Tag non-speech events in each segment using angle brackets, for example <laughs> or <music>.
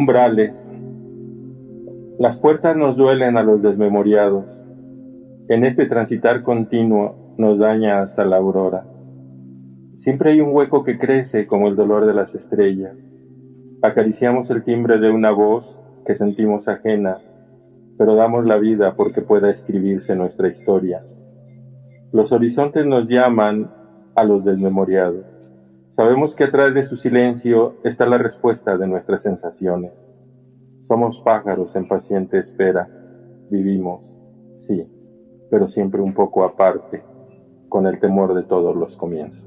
Umbrales. Las puertas nos duelen a los desmemoriados. En este transitar continuo nos daña hasta la aurora. Siempre hay un hueco que crece como el dolor de las estrellas. Acariciamos el timbre de una voz que sentimos ajena, pero damos la vida porque pueda escribirse nuestra historia. Los horizontes nos llaman a los desmemoriados. Sabemos que atrás de su silencio está la respuesta de nuestras sensaciones. Somos pájaros en paciente espera. Vivimos, sí, pero siempre un poco aparte, con el temor de todos los comienzos.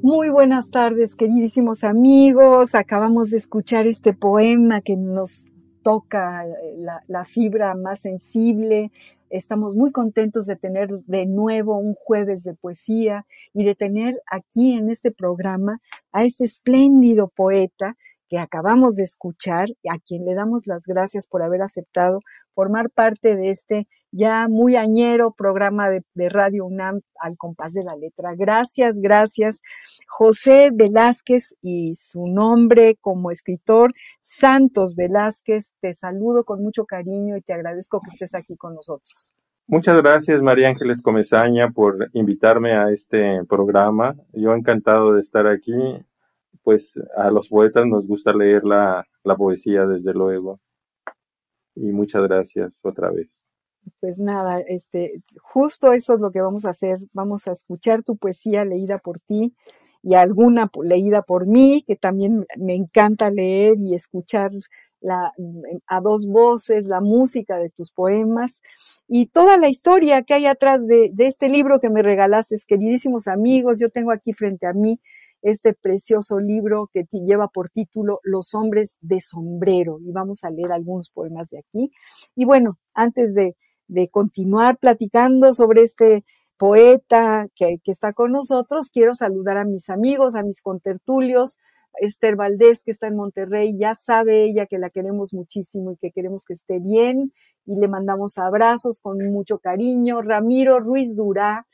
Muy buenas tardes, queridísimos amigos. Acabamos de escuchar este poema que nos toca la, la fibra más sensible, Estamos muy contentos de tener de nuevo un jueves de poesía y de tener aquí en este programa a este espléndido poeta que acabamos de escuchar, a quien le damos las gracias por haber aceptado formar parte de este ya muy añero programa de, Radio UNAM al compás de la letra. Gracias, gracias. José Velázquez y su nombre como escritor, Santos Velázquez, te saludo con mucho cariño y te agradezco que estés aquí con nosotros. Muchas gracias, María Ángeles Comezaña, por invitarme a este programa. Yo encantado de estar aquí pues a los poetas nos gusta leer la, poesía, desde luego. Y muchas gracias otra vez. Pues nada, este, justo eso es lo que vamos a hacer. Vamos a escuchar tu poesía leída por ti y alguna leída por mí, que también me encanta leer y escuchar la, a dos voces, la música de tus poemas y toda la historia que hay atrás de, de este libro que me regalaste, queridísimos amigos. Yo tengo aquí frente a mí este precioso libro que lleva por título Los hombres de sombrero. Y vamos a leer algunos poemas de aquí. Y bueno, antes de, continuar platicando sobre este poeta que, que, está con nosotros, quiero saludar a mis amigos, a mis contertulios. Esther Valdés, que está en Monterrey, ya sabe ella que la queremos muchísimo y que queremos que esté bien y le mandamos abrazos con mucho cariño. Ramiro Ruiz Durá,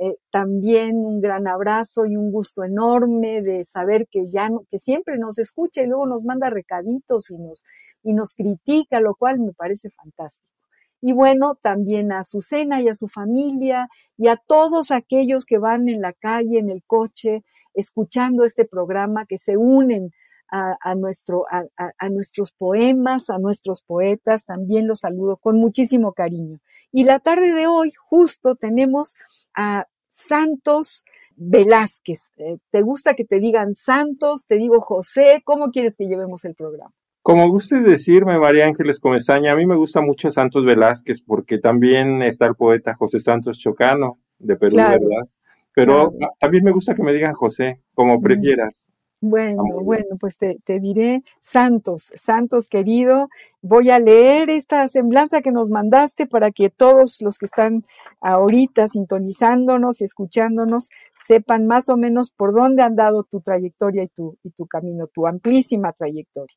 eh, también un gran abrazo y un gusto enorme de saber que ya que siempre nos escucha y luego nos manda recaditos y nos, y nos critica, lo cual me parece fantástico. Y bueno, también a Azucena y a su familia y a todos aquellos que van en la calle, en el coche, escuchando este programa, que se unen a, nuestro, a, nuestros poemas, a nuestros poetas, también los saludo con muchísimo cariño. Y la tarde de hoy justo tenemos a Santos Velázquez. Eh, ¿Te gusta que te digan Santos? Te digo José. ¿Cómo quieres que llevemos el programa? Como guste decirme, María Ángeles Comezaña, a mí me gusta mucho Santos Velázquez porque también está el poeta José Santos Chocano de Perú, ¿verdad? Pero también me gusta que me digan José, como prefieras. Bueno, bueno, pues te, diré, Santos, Santos querido, voy a leer esta semblanza que nos mandaste para que todos los que están ahorita sintonizándonos y escuchándonos sepan más o menos por dónde han dado tu trayectoria y tu, y tu camino, tu amplísima trayectoria.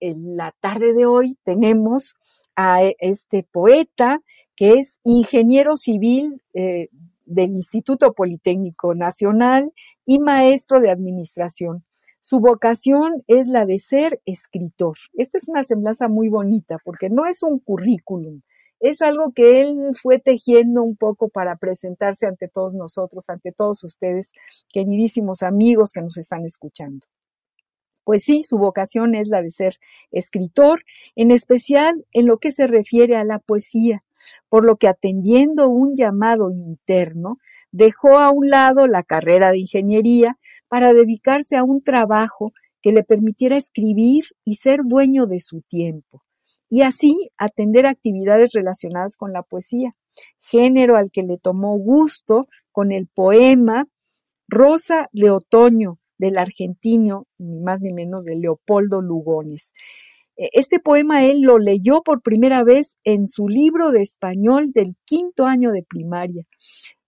En la tarde de hoy tenemos a este poeta que es ingeniero civil eh, del Instituto Politécnico Nacional y maestro de administración. Su vocación es la de ser escritor. Esta es una semblanza muy bonita porque no es un currículum, es algo que él fue tejiendo un poco para presentarse ante todos nosotros, ante todos ustedes, queridísimos amigos que nos están escuchando. Pues sí, su vocación es la de ser escritor, en especial en lo que se refiere a la poesía por lo que atendiendo un llamado interno, dejó a un lado la carrera de ingeniería para dedicarse a un trabajo que le permitiera escribir y ser dueño de su tiempo, y así atender actividades relacionadas con la poesía, género al que le tomó gusto con el poema Rosa de Otoño del argentino, ni más ni menos de Leopoldo Lugones. E, este poema él lo leyó por primera vez en su libro de español del quinto año de primaria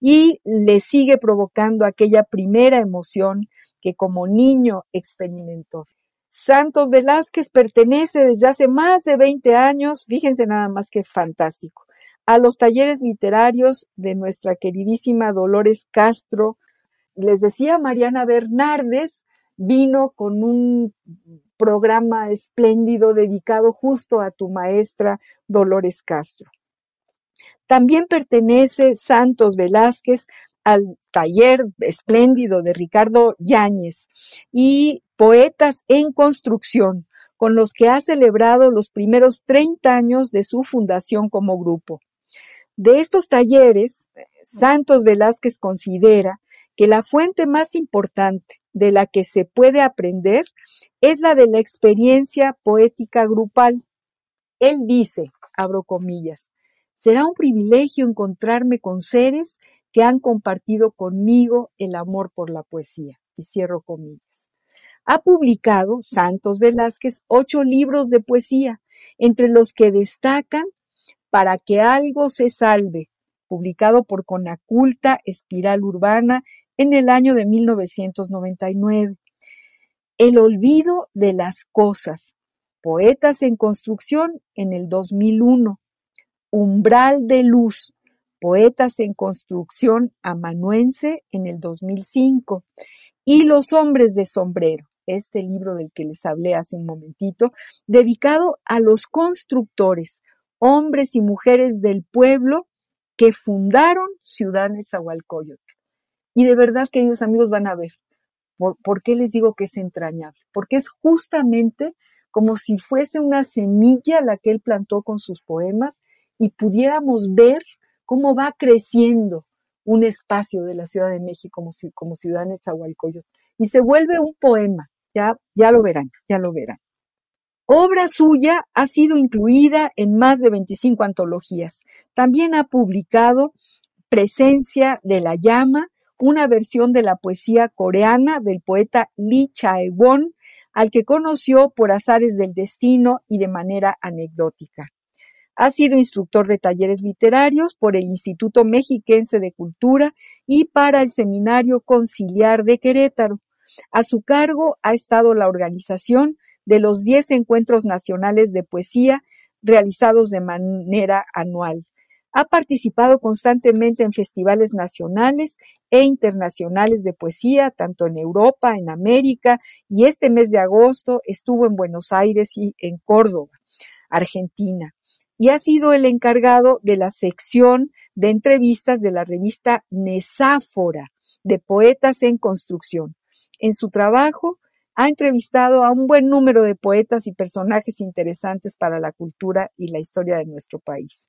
y le sigue provocando aquella primera emoción que como niño experimentó. Santos Velázquez pertenece desde hace más de 20 años, fíjense nada más que fantástico, a los talleres literarios de nuestra queridísima Dolores Castro. Les decía Mariana Bernardes, vino con un programa espléndido dedicado justo a tu maestra Dolores Castro. También pertenece Santos Velázquez al taller espléndido de Ricardo Yáñez y Poetas en Construcción, con los que ha celebrado los primeros 30 años de su fundación como grupo. De estos talleres, Santos Velázquez considera que la fuente más importante de la que se puede aprender es la de la experiencia poética grupal. Él dice, abro comillas, será un privilegio encontrarme con seres que han compartido conmigo el amor por la poesía. Y cierro comillas. Ha publicado Santos Velázquez ocho libros de poesía, entre los que destacan Para que algo se salve, publicado por Conaculta Espiral Urbana en el año de 1999. El olvido de las cosas, Poetas en Construcción en el 2001. Umbral de Luz, Poetas en Construcción Amanuense en el 2005 y Los Hombres de Sombrero, este libro del que les hablé hace un momentito, dedicado a los constructores, hombres y mujeres del pueblo que fundaron Ciudad Nezahualcóyotl. Y de verdad, queridos amigos, van a ver por, qué les digo que es entrañable, porque es justamente como si fuese una semilla la que él plantó con sus poemas y pudiéramos ver cómo va creciendo un espacio de la Ciudad de México como, como ciudad Netzahualcoyot y se vuelve un poema. Ya, ya lo verán, ya lo verán. Obra suya ha sido incluida en más de 25 antologías. También ha publicado Presencia de la Llama, una versión de la poesía coreana del poeta Lee Chae-won, al que conoció por azares del destino y de manera anecdótica. Ha sido instructor de talleres literarios por el Instituto Mexiquense de Cultura y para el Seminario Conciliar de Querétaro. A su cargo ha estado la organización de los 10 encuentros nacionales de poesía realizados de manera anual. Ha participado constantemente en festivales nacionales e internacionales de poesía, tanto en Europa, en América, y este mes de agosto estuvo en Buenos Aires y en Córdoba, Argentina y ha sido el encargado de la sección de entrevistas de la revista Nesáfora de Poetas en Construcción. En su trabajo ha entrevistado a un buen número de poetas y personajes interesantes para la cultura y la historia de nuestro país.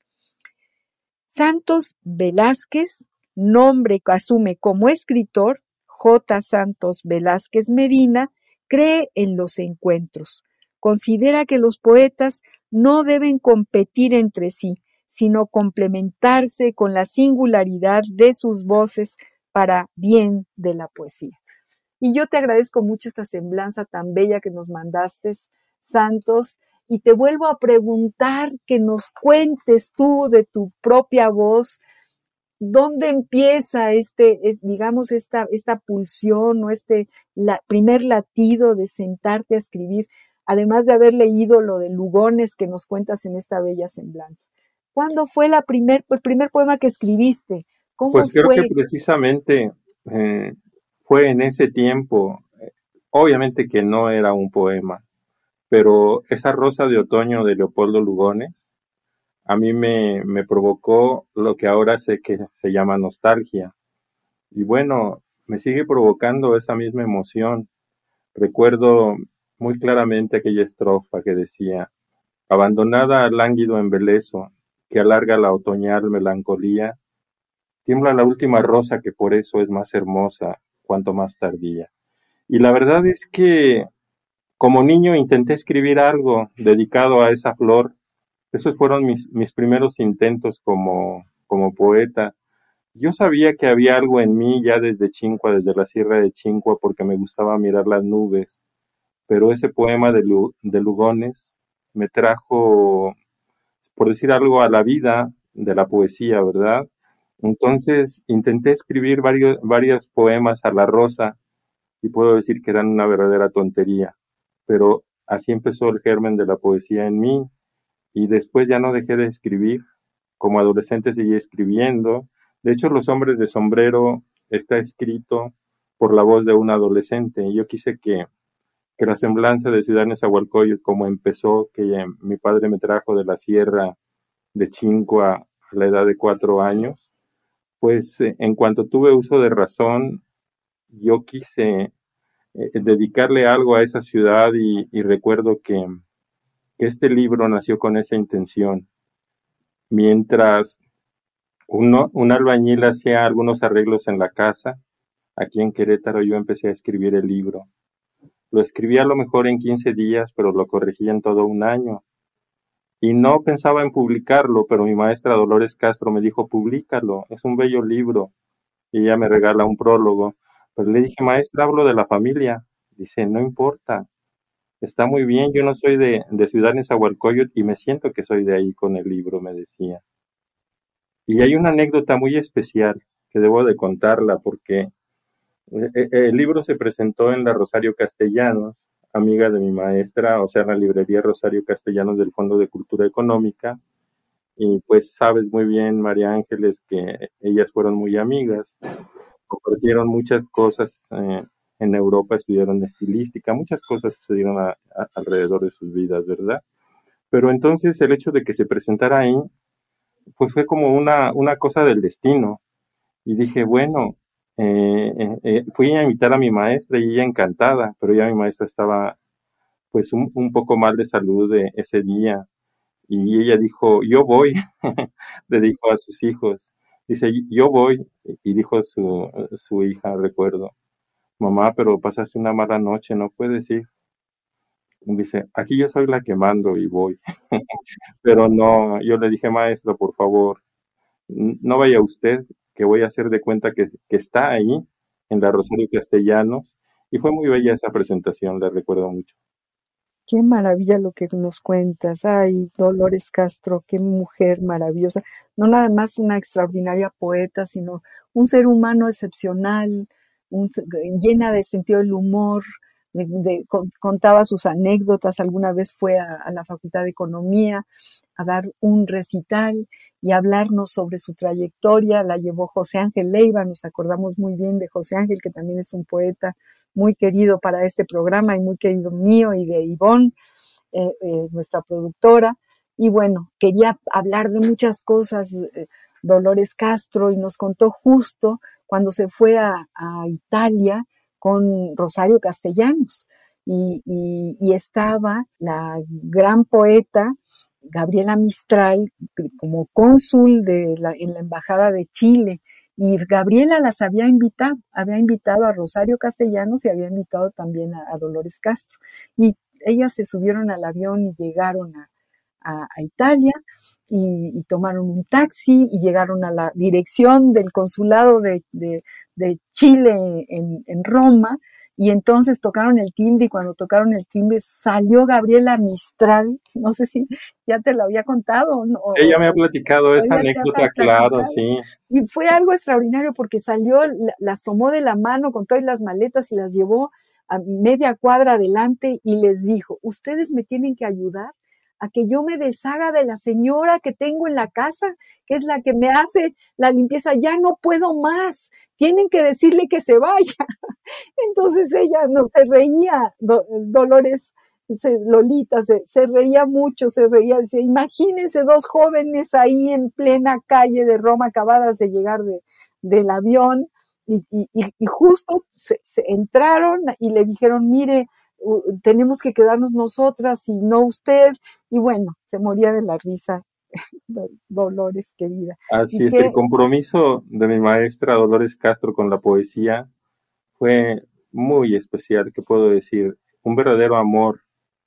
Santos Velázquez, nombre que asume como escritor, J. Santos Velázquez Medina, cree en los encuentros. Considera que los poetas no deben competir entre sí, sino complementarse con la singularidad de sus voces para bien de la poesía. Y yo te agradezco mucho esta semblanza tan bella que nos mandaste, Santos, y te vuelvo a preguntar que nos cuentes tú de tu propia voz, dónde empieza este, digamos, esta, esta pulsión o este primer latido de sentarte a escribir además de haber leído lo de Lugones que nos cuentas en esta bella semblanza. ¿Cuándo fue la primer, el primer poema que escribiste? ¿Cómo pues creo que precisamente eh, fue en ese tiempo, obviamente que no era un poema, pero esa rosa de otoño de Leopoldo Lugones a mí me, me provocó lo que ahora sé que se llama nostalgia. Y bueno, me sigue provocando esa misma emoción. Recuerdo muy claramente aquella estrofa que decía, abandonada al lánguido embeleso, que alarga la otoñal melancolía, tiembla la última rosa que por eso es más hermosa cuanto más tardía. Y la verdad es que como niño intenté escribir algo dedicado a esa flor. Esos fueron mis, primeros intentos como, poeta. Yo sabía que había algo en mí ya desde Chincua, desde la sierra de Chincua, porque me gustaba mirar las nubes. Pero ese poema de, Lugones me trajo, por decir algo, a la vida de la poesía, ¿verdad? Entonces intenté escribir varios poemas a la rosa y puedo decir que eran una verdadera tontería, pero así empezó el germen de la poesía en mí y después ya no dejé de escribir. Como adolescente seguí escribiendo. De hecho, Los hombres de sombrero está escrito por la voz de un adolescente. Yo quise que, que la semblanza de Ciudad Nezahualcóyotl, como empezó, que mi padre me trajo de la sierra de Chincua a la edad de cuatro años, pues eh, en cuanto tuve uso de razón, yo quise eh, dedicarle algo a esa ciudad y, recuerdo que, este libro nació con esa intención. Mientras uno, un albañil hacía algunos arreglos en la casa, aquí en Querétaro yo empecé a escribir el libro. Lo escribí a lo mejor en 15 días, pero lo corregí en todo un año. Y no pensaba en publicarlo, pero mi maestra Dolores Castro me dijo, públicalo, es un bello libro. Y ella me regala un prólogo. Pero le dije, maestra, hablo de la familia. Dice, no importa, está muy bien, yo no soy de, de Ciudad Nezahualcóyotl y me siento que soy de ahí con el libro, me decía. Y hay una anécdota muy especial que debo de contarla porque eh, eh, el libro se presentó en la Rosario Castellanos, amiga de mi maestra, o sea, en la librería Rosario Castellanos del Fondo de Cultura Económica. Y pues sabes muy bien, María Ángeles, que ellas fueron muy amigas compartieron muchas cosas eh, en Europa, estudiaron estilística, muchas cosas sucedieron alrededor de sus vidas, ¿verdad? Pero entonces el hecho de que se presentara ahí, pues fue como una, una cosa del destino. Y dije, bueno, eh, eh, fui a invitar a mi maestra y ella encantada, pero ya mi maestra estaba pues un, un poco mal de salud de ese día. Y ella dijo, yo voy, <laughs> le dijo a sus hijos. Dice, yo voy, y dijo su, su hija, recuerdo, mamá, pero pasaste una mala noche, no puedes ir. Dice, aquí yo soy la que mando y voy. <laughs> pero no, yo le dije, maestro, por favor, no vaya usted, que voy a hacer de cuenta que, que está ahí, en la Rosario Castellanos, y fue muy bella esa presentación, le recuerdo mucho. Qué maravilla lo que nos cuentas. Ay, Dolores Castro, qué mujer maravillosa. No nada más una extraordinaria poeta, sino un ser humano excepcional, llena de sentido del humor. contaba sus anécdotas. Alguna vez fue a, la Facultad de Economía a dar un recital y hablarnos sobre su trayectoria. La llevó José Ángel Leiva. Nos acordamos muy bien de José Ángel, que también es un poeta muy querido para este programa y muy querido mío y de Ivonne, eh, eh, nuestra productora. Y bueno, quería hablar de muchas cosas, eh, Dolores Castro, y nos contó justo cuando se fue a, Italia con Rosario Castellanos. Y, estaba la gran poeta Gabriela Mistral como cónsul de en la Embajada de Chile y Gabriela las había invitado, había invitado a Rosario Castellanos y había invitado también a, Dolores Castro. Y ellas se subieron al avión y llegaron a, Italia y, tomaron un taxi y llegaron a la dirección del consulado de, Chile en Roma y entonces tocaron el timbre y cuando tocaron el timbre salió Gabriela Mistral, no sé si ya te lo había contado o no. Ella me ha platicado esa anécdota, claro, sí. Y fue algo extraordinario porque salió, las tomó de la mano con todas las maletas y las llevó a media cuadra adelante y les dijo, ustedes me tienen que ayudar a que yo me deshaga de la señora que tengo en la casa, que es la que me hace la limpieza. Ya no puedo más. Tienen que decirle que se vaya. <laughs> Entonces ella no se reía, Dolores. Lolita se, reía mucho, se reía, decía, imagínense dos jóvenes ahí en plena calle de Roma acabadas de llegar del avión y, justo se, entraron y le dijeron, mire, tenemos que quedarnos nosotras y no usted. Y bueno, se moría de la risa <laughs> Dolores, querida. Así es, el compromiso de mi maestra Dolores Castro con la poesía fue muy especial, que puedo decir, un verdadero amor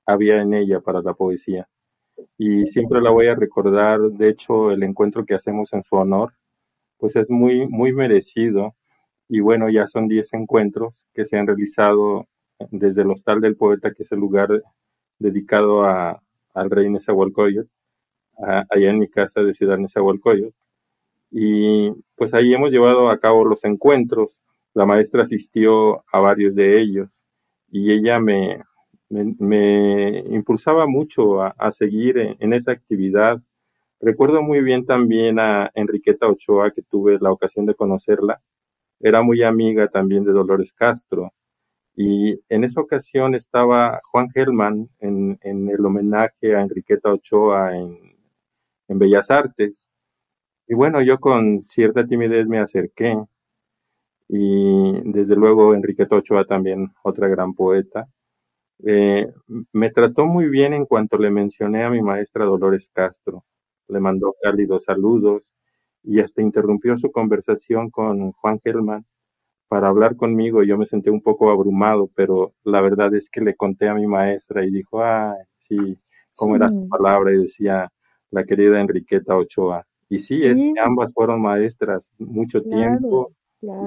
había en ella para la poesía. Y siempre la voy a recordar, de hecho, el encuentro que hacemos en su honor, pues es muy, muy merecido. Y bueno, ya son 10 encuentros que se han realizado desde el Hostal del Poeta, que es el lugar dedicado al rey Nezahualcóyotl, allá en mi casa de Ciudad Nezahualcóyotl. Y pues ahí hemos llevado a cabo los encuentros. La maestra asistió a varios de ellos y ella me, me, impulsaba mucho a, seguir en, esa actividad. Recuerdo muy bien también a Enriqueta Ochoa, que tuve la ocasión de conocerla. Era muy amiga también de Dolores Castro. Y en esa ocasión estaba Juan Gelman en, el homenaje a Enriqueta Ochoa en, en Bellas Artes. Y bueno, yo con cierta timidez me acerqué. Y desde luego Enriqueta Ochoa también, otra gran poeta. Eh, me trató muy bien en cuanto le mencioné a mi maestra Dolores Castro. Le mandó cálidos saludos y hasta interrumpió su conversación con Juan Gelman para hablar conmigo. Yo me sentí un poco abrumado, pero la verdad es que le conté a mi maestra y dijo, ay, sí, cómo era su palabra, y decía la querida Enriqueta Ochoa. Y sí, Es que ambas fueron maestras mucho tiempo,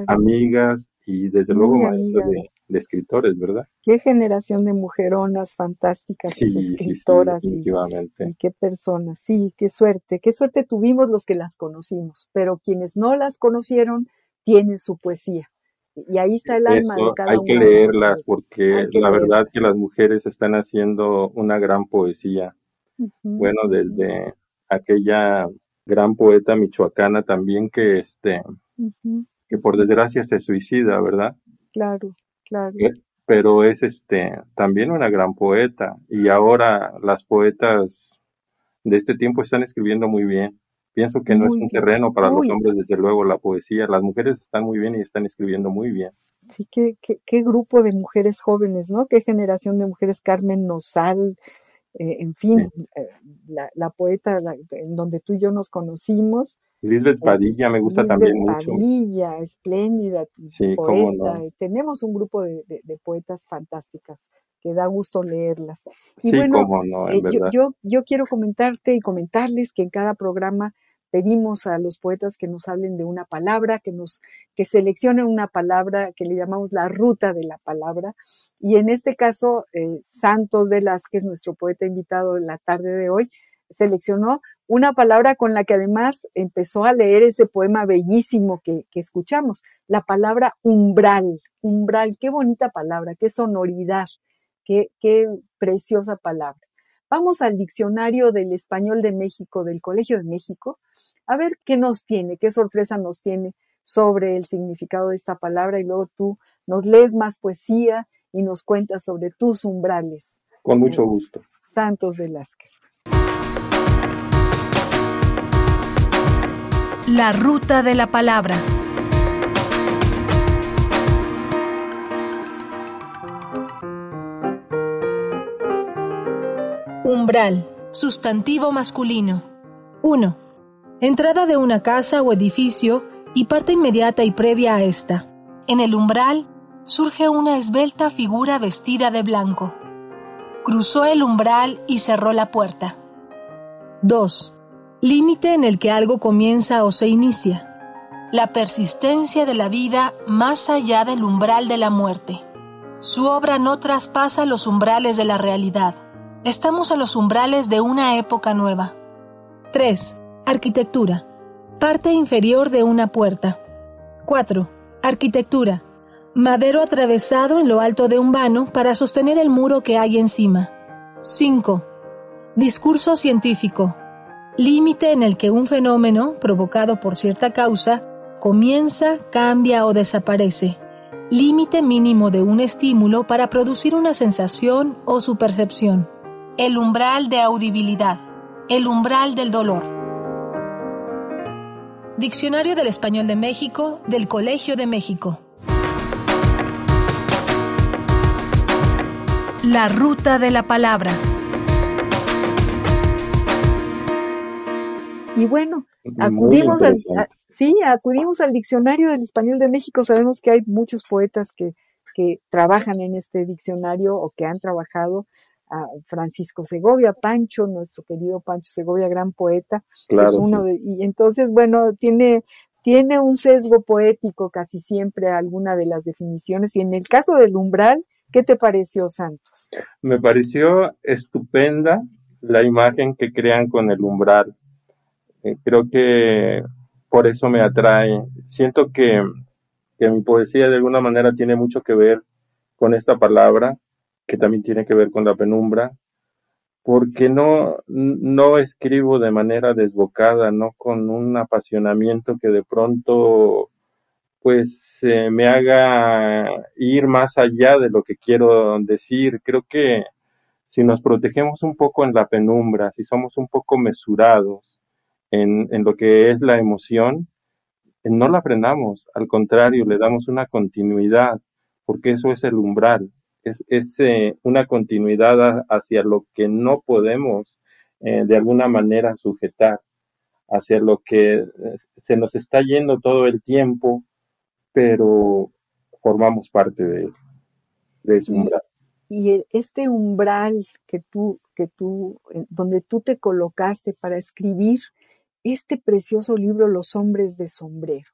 amigas y desde luego maestras de, escritores, ¿verdad? Qué generación de mujeronas fantásticas, escritoras. Definitivamente. y, qué personas, sí, qué suerte, qué suerte tuvimos los que las conocimos, pero quienes no las conocieron tienen su poesía. Y ahí está el alma de cada Hay que leerlas porque la verdad que las mujeres están haciendo una gran poesía. Bueno, desde aquella gran poeta michoacana también que este que por desgracia se suicida, ¿verdad? Claro, claro. Eh, pero es este también una gran poeta y ahora las poetas de este tiempo están escribiendo muy bien. Pienso que no es un terreno para los hombres, desde luego, la poesía. Las mujeres están muy bien y están escribiendo muy bien. Sí, qué, qué, qué grupo de mujeres jóvenes, ¿no? Qué generación de mujeres, Carmen Nosal, eh, en fin, eh, la, poeta en donde tú y yo nos conocimos. Lisbeth eh, Padilla me gusta también mucho. Padilla, espléndida, poeta. Tenemos un grupo de, poetas fantásticas que da gusto leerlas. Y sí, bueno, cómo no, en verdad. yo, yo quiero comentarte y comentarles que en cada programa pedimos a los poetas que nos hablen de una palabra, que nos que seleccionen una palabra que le llamamos la ruta de la palabra. Y en este caso, eh, Santos Velázquez, nuestro poeta invitado en la tarde de hoy, seleccionó una palabra con la que además empezó a leer ese poema bellísimo que, escuchamos, la palabra umbral. Umbral, qué bonita palabra, qué sonoridad, qué, qué preciosa palabra. Vamos al diccionario del español de México, del Colegio de México, a ver qué nos tiene, qué sorpresa nos tiene sobre el significado de esta palabra y luego tú nos lees más poesía y nos cuentas sobre tus umbrales. Con mucho gusto. Santos Velázquez. La ruta de la palabra. Umbral, sustantivo masculino. 1. Entrada de una casa o edificio y parte inmediata y previa a esta. En el umbral surge una esbelta figura vestida de blanco. Cruzó el umbral y cerró la puerta. 2. Límite en el que algo comienza o se inicia. La persistencia de la vida más allá del umbral de la muerte. Su obra no traspasa los umbrales de la realidad Estamos a los umbrales de una época nueva. 3. Arquitectura. Parte inferior de una puerta. 4. Arquitectura. Madero atravesado en lo alto de un vano para sostener el muro que hay encima. 5. Discurso científico. Límite en el que un fenómeno, provocado por cierta causa, comienza, cambia o desaparece. Límite mínimo de un estímulo para producir una sensación o su percepción. El umbral de audibilidad. El umbral del dolor. Diccionario del Español de México del Colegio de México. La ruta de la palabra. Y bueno, acudimos al, sí, acudimos al diccionario del español de México. Sabemos que hay muchos poetas que, que trabajan en este diccionario o que han trabajado. A Francisco Segovia, Pancho, nuestro querido Pancho Segovia, gran poeta, es uno de, y entonces, bueno, tiene tiene un sesgo poético casi siempre alguna de las definiciones. Y en el caso del umbral, ¿qué te pareció, Santos? Me pareció estupenda la imagen que crean con el umbral. Eh, creo que por eso me atrae. Siento que, que mi poesía de alguna manera tiene mucho que ver con esta palabra, que también tiene que ver con la penumbra, porque no, no escribo de manera desbocada, no con un apasionamiento que de pronto pues eh, me haga ir más allá de lo que quiero decir. Creo que si nos protegemos un poco en la penumbra, si somos un poco mesurados en, en lo que es la emoción, no la frenamos, al contrario, le damos una continuidad, porque eso es el umbral, es, eh, una continuidad hacia lo que no podemos eh, de alguna manera sujetar, hacia lo que eh, se nos está yendo todo el tiempo, pero formamos parte de, de ese umbral. Y este umbral que tú, que tú, donde tú te colocaste para escribir este precioso libro, Los hombres de sombrero.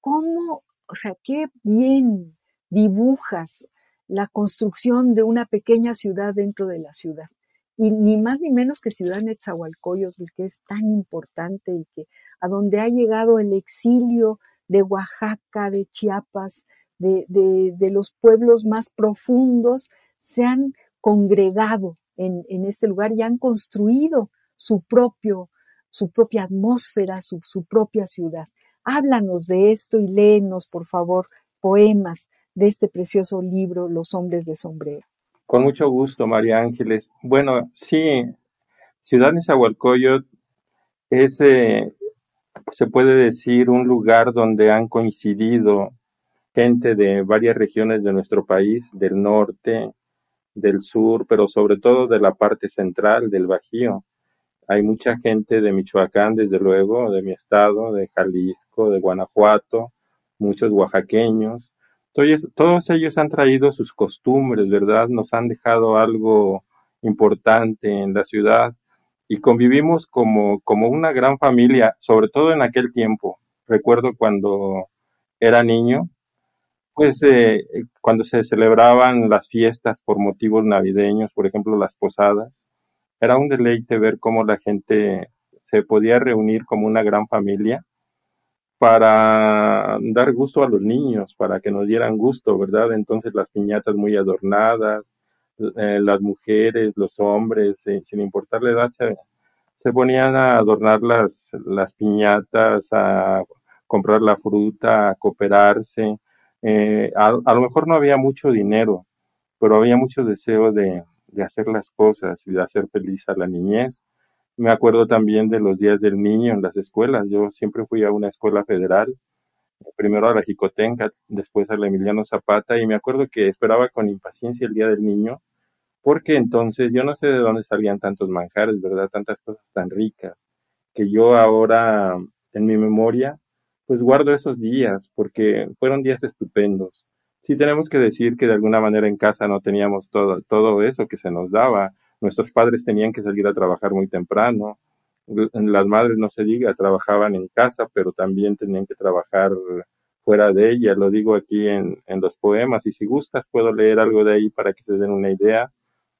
¿Cómo, o sea, qué bien dibujas la construcción de una pequeña ciudad dentro de la ciudad. Y ni más ni menos que Ciudad Netzahualcoyotl, que es tan importante y que a donde ha llegado el exilio de Oaxaca, de Chiapas, de, de, los pueblos más profundos, se han congregado en, en, este lugar y han construido su propio, su propia atmósfera, su, propia ciudad. Háblanos de esto y léenos, por favor, poemas de este precioso libro, Los hombres de sombrero. Con mucho gusto, María Ángeles. Bueno, sí, Ciudad Nezahualcóyotl es, eh, se puede decir, un lugar donde han coincidido gente de varias regiones de nuestro país, del norte, del sur, pero sobre todo de la parte central del Bajío. Hay mucha gente de Michoacán, desde luego, de mi estado, de Jalisco, de Guanajuato, muchos oaxaqueños, todos ellos han traído sus costumbres, ¿verdad? Nos han dejado algo importante en la ciudad y convivimos como, como una gran familia, sobre todo en aquel tiempo. Recuerdo cuando era niño, pues eh, cuando se celebraban las fiestas por motivos navideños, por ejemplo las posadas, era un deleite ver cómo la gente se podía reunir como una gran familia para dar gusto a los niños, para que nos dieran gusto, ¿verdad? Entonces las piñatas muy adornadas, eh, las mujeres, los hombres, eh, sin importar la edad, se, ponían a adornar las, las piñatas, a comprar la fruta, a cooperarse. Eh, a, lo mejor no había mucho dinero, pero había mucho deseo de, de hacer las cosas y de hacer feliz a la niñez me acuerdo también de los días del niño en las escuelas. Yo siempre fui a una escuela federal, primero a la Jicotenca, después a la Emiliano Zapata, y me acuerdo que esperaba con impaciencia el día del niño, porque entonces yo no sé de dónde salían tantos manjares, ¿verdad? Tantas cosas tan ricas, que yo ahora en mi memoria, pues guardo esos días, porque fueron días estupendos. Sí tenemos que decir que de alguna manera en casa no teníamos todo, todo eso que se nos daba, Nuestros padres tenían que salir a trabajar muy temprano. Las madres, no se diga, trabajaban en casa, pero también tenían que trabajar fuera de ella. Lo digo aquí en, los poemas y si gustas puedo leer algo de ahí para que se den una idea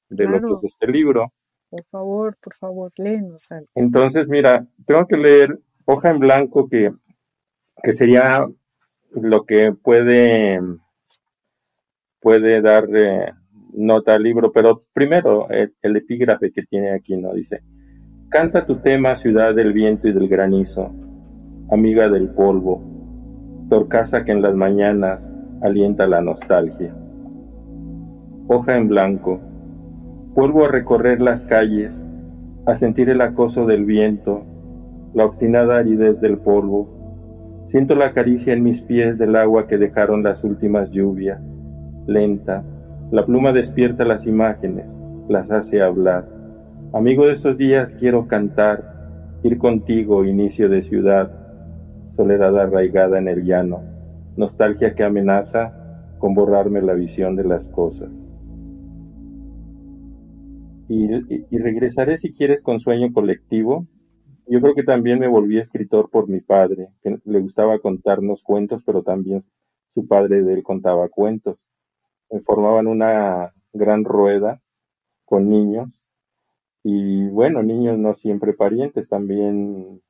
de lo que es este libro. Por favor, por favor, léenos algo. Entonces, mira, tengo que leer Hoja en Blanco, que, que sería lo que puede, puede dar eh, nota al libro, pero primero el, epígrafe que tiene aquí, ¿no? Dice, canta tu tema, ciudad del viento y del granizo, amiga del polvo, torcaza que en las mañanas alienta la nostalgia. Hoja en blanco, vuelvo a recorrer las calles, a sentir el acoso del viento, la obstinada aridez del polvo. Siento la caricia en mis pies del agua que dejaron las últimas lluvias, lenta, la pluma despierta las imágenes, las hace hablar. Amigo de esos días quiero cantar, ir contigo, inicio de ciudad, soledad arraigada en el llano, nostalgia que amenaza con borrarme la visión de las cosas. Y, regresaré si quieres con sueño colectivo. Yo creo que también me volví escritor por mi padre, que le gustaba contarnos cuentos, pero también su padre de él contaba cuentos. Formaban una gran rueda con niños y bueno, niños no siempre parientes, también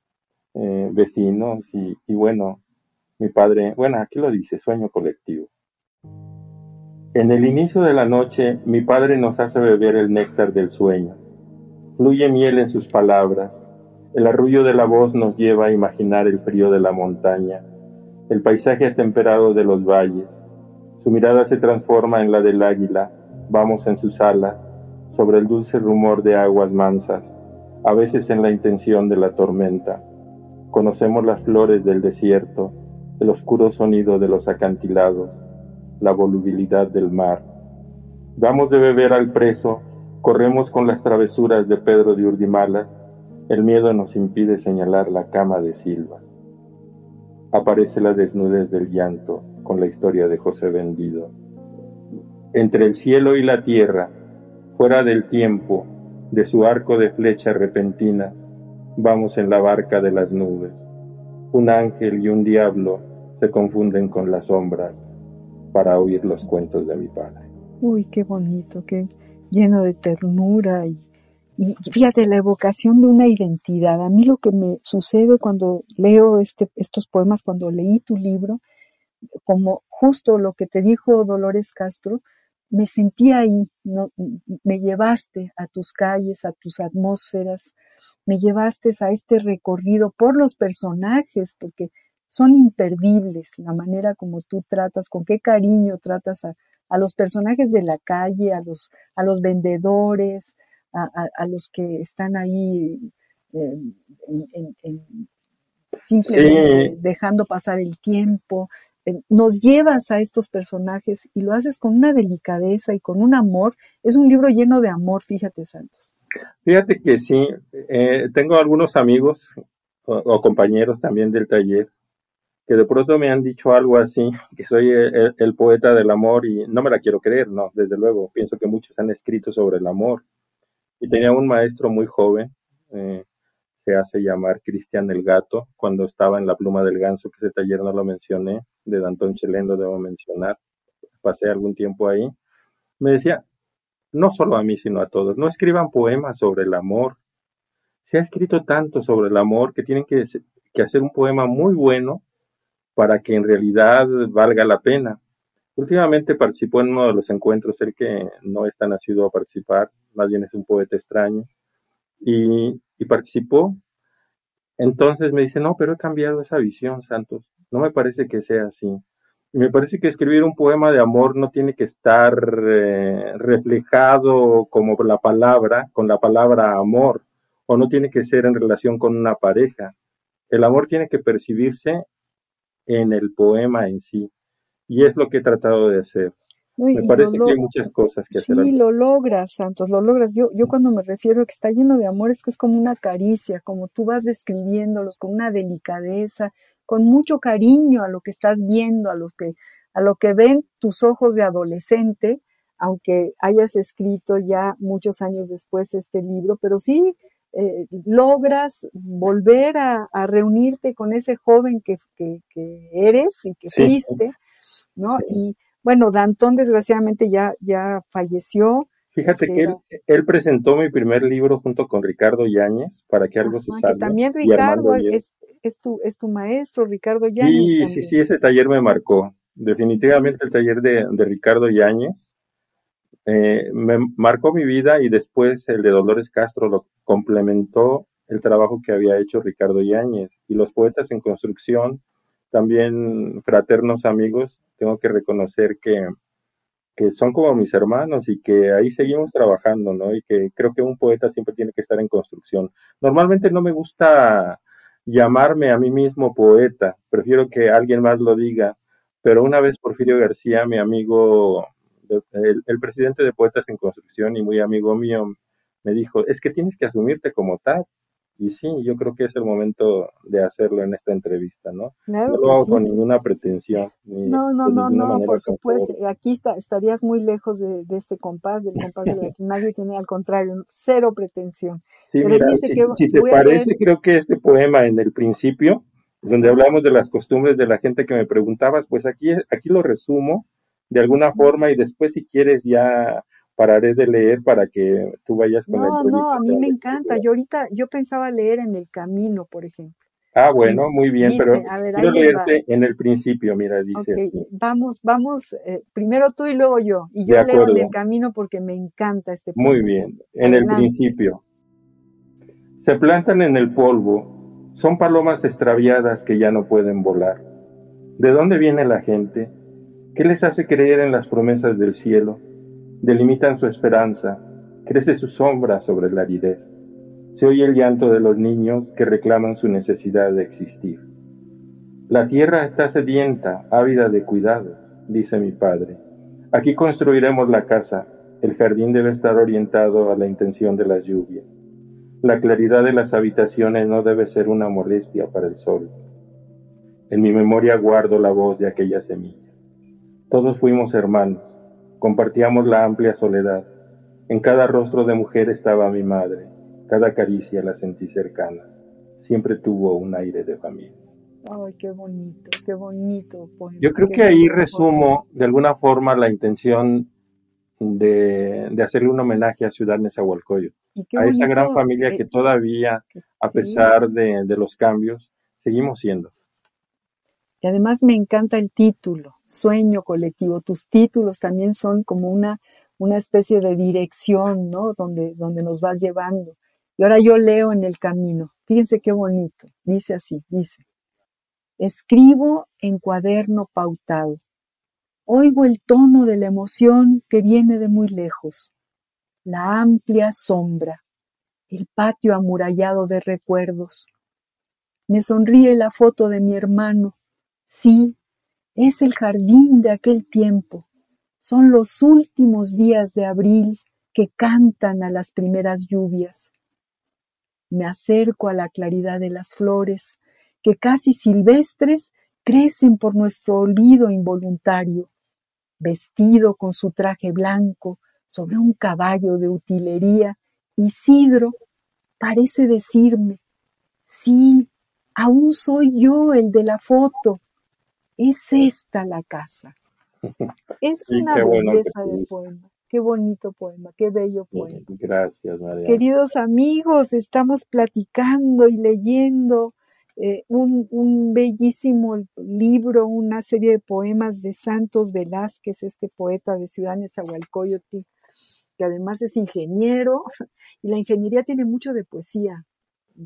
eh, vecinos y, y bueno, mi padre, bueno, aquí lo dice, sueño colectivo. En el inicio de la noche, mi padre nos hace beber el néctar del sueño. Fluye miel en sus palabras. El arrullo de la voz nos lleva a imaginar el frío de la montaña, el paisaje atemperado de los valles. Su mirada se transforma en la del águila. Vamos en sus alas, sobre el dulce rumor de aguas mansas, a veces en la intención de la tormenta. Conocemos las flores del desierto, el oscuro sonido de los acantilados, la volubilidad del mar. Damos de beber al preso, corremos con las travesuras de Pedro de Urdimalas, el miedo nos impide señalar la cama de Silva. Aparece la desnudez del llanto con la historia de José Vendido. Entre el cielo y la tierra, fuera del tiempo, de su arco de flecha repentina, vamos en la barca de las nubes. Un ángel y un diablo se confunden con las sombras para oír los cuentos de mi padre. Uy, qué bonito, qué lleno de ternura y, y fíjate la evocación de una identidad. A mí lo que me sucede cuando leo este, estos poemas, cuando leí tu libro, como justo lo que te dijo Dolores Castro, me sentí ahí, no, me llevaste a tus calles, a tus atmósferas, me llevaste a este recorrido por los personajes, porque son imperdibles la manera como tú tratas, con qué cariño tratas a, los personajes de la calle, a los, a los vendedores, a, los que están ahí eh, simplemente dejando pasar el tiempo, nos llevas a estos personajes y lo haces con una delicadeza y con un amor. Es un libro lleno de amor, fíjate, Santos. Fíjate que sí, eh, tengo algunos amigos o, compañeros también del taller que de pronto me han dicho algo así, <laughs> que soy el, poeta del amor y no me la quiero creer, no, desde luego, pienso que muchos han escrito sobre el amor. Y tenía un maestro muy joven, eh, se hace llamar Cristian el Gato, cuando estaba en La Pluma del Ganso, que ese taller no lo mencioné, de Dantón Chelén lo debo mencionar, pasé algún tiempo ahí, me decía, no solo a mí, sino a todos, no escriban poemas sobre el amor. Se ha escrito tanto sobre el amor que tienen que, hacer un poema muy bueno para que en realidad valga la pena. Últimamente participó en uno de los encuentros, el que no es tan nacido a participar, más bien es un poeta extraño, y, y participó. Entonces me dice, no, pero he cambiado esa visión, Santos. No me parece que sea así. Y me parece que escribir un poema de amor no tiene que estar eh, reflejado como la palabra, con la palabra amor, o no tiene que ser en relación con una pareja. El amor tiene que percibirse en el poema en sí. Y es lo que he tratado de hacer. Me parece que hay muchas cosas que hacer. Sí, lo logras, Santos, lo logras. Yo, yo cuando me refiero a que está lleno de amor es que es como una caricia, como tú vas describiéndolos con una delicadeza, con mucho cariño a lo que estás viendo, a lo que, a lo que ven tus ojos de adolescente, aunque hayas escrito ya muchos años después este libro, pero sí eh, logras volver a, reunirte con ese joven que, eres y que fuiste, ¿no? Y bueno, Dantón desgraciadamente ya, ya falleció. Fíjate que él, presentó mi primer libro junto con Ricardo Yáñez para que algo se salga. Que también Ricardo es, es, tu, es tu maestro, Ricardo Yáñez. Sí, sí, sí, ese taller me marcó. Definitivamente el taller de, de Ricardo Yáñez eh, me marcó mi vida y después el de Dolores Castro lo complementó el trabajo que había hecho Ricardo Yáñez. Y los poetas en construcción, también fraternos amigos, tengo que reconocer que, son como mis hermanos y que ahí seguimos trabajando, ¿no? Y que creo que un poeta siempre tiene que estar en construcción. Normalmente no me gusta llamarme a mí mismo poeta, prefiero que alguien más lo diga, pero una vez Porfirio García, mi amigo el, presidente de Poetas en Construcción y muy amigo mío me dijo, es que tienes que asumirte como tal. Y sí, yo creo que es el momento de hacerlo en esta entrevista, ¿no? Claro no lo hago sí. con ninguna pretensión. ni No, no, no, no, por supuesto. Aquí está, estarías muy lejos de, de este compás, del compás de la <laughs> que nadie tiene, al contrario, cero pretensión. Sí, Pero mira, fíjese si, que si te parece, creo que este poema en el principio, donde hablamos de las costumbres de la gente que me preguntabas, pues aquí, aquí lo resumo de alguna forma y después si quieres ya pararé de leer para que tú vayas con la No, entrevista. no, a mí me encanta. Yo ahorita, yo pensaba leer en el camino, por ejemplo. Ah, bueno, muy bien, Dice, pero ver, quiero va. leerte en el principio, mira, dice vamos, vamos, eh, primero tú y luego yo. Y yo De leo en el camino porque me encanta este Muy poema. bien, en el principio. Se plantan en el polvo, son palomas extraviadas que ya no pueden volar. ¿De dónde viene la gente? ¿Qué les hace creer en las promesas del cielo? Delimitan su esperanza, crece su sombra sobre la aridez. Se oye el llanto de los niños que reclaman su necesidad de existir. La tierra está sedienta, ávida de cuidado, dice mi padre. Aquí construiremos la casa, el jardín debe estar orientado a la intención de las lluvias. La claridad de las habitaciones no debe ser una molestia para el sol. En mi memoria guardo la voz de aquella semilla. Todos fuimos hermanos, compartíamos la amplia soledad. En cada rostro de mujer estaba mi madre, cada caricia la sentí cercana. Siempre tuvo un aire de familia. Ay, qué bonito, qué bonito poema. Yo creo qué que ahí poema. resumo de alguna forma la intención de, de hacerle un homenaje a Ciudad Nezahualcóyotl, a esa gran familia eh, que todavía, a pesar de, de los cambios, seguimos siendo. Y además me encanta el título, Sueño Colectivo. Tus títulos también son como una, una especie de dirección, ¿no? Donde, donde nos vas llevando. Y ahora yo leo en el camino. Fíjense qué bonito. Dice así, dice. Escribo en cuaderno pautado. Oigo el tono de la emoción que viene de muy lejos. La amplia sombra, el patio amurallado de recuerdos. Me sonríe la foto de mi hermano. Sí, es el jardín de aquel tiempo. Son los últimos días de abril que cantan a las primeras lluvias. Me acerco a la claridad de las flores, que casi silvestres crecen por nuestro olvido involuntario. Vestido con su traje blanco sobre un caballo de utilería, Isidro parece decirme, sí, aún soy yo el de la foto. Es esta la casa. <laughs> Es Sí, una bueno belleza de poema. Qué bonito poema, qué bello poema. Gracias, María. Queridos amigos, estamos platicando y leyendo eh, un, un bellísimo libro, una serie de poemas de Santos Velázquez, este poeta de Ciudad Nezahualcóyotl, que además es ingeniero, <laughs> y la ingeniería tiene mucho de poesía.